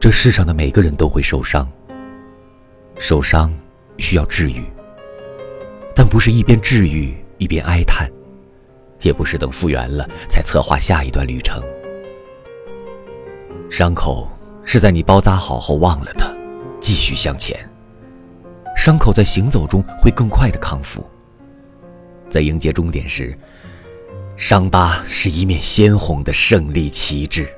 这世上的每个人都会受伤受伤需要治愈但不是一边治愈一边哀叹也不是等复原了才策划下一段旅程。伤口是在你包扎好后忘了的继续向前。伤口在行走中会更快的康复。在迎接终点时伤疤是一面鲜红的胜利旗帜。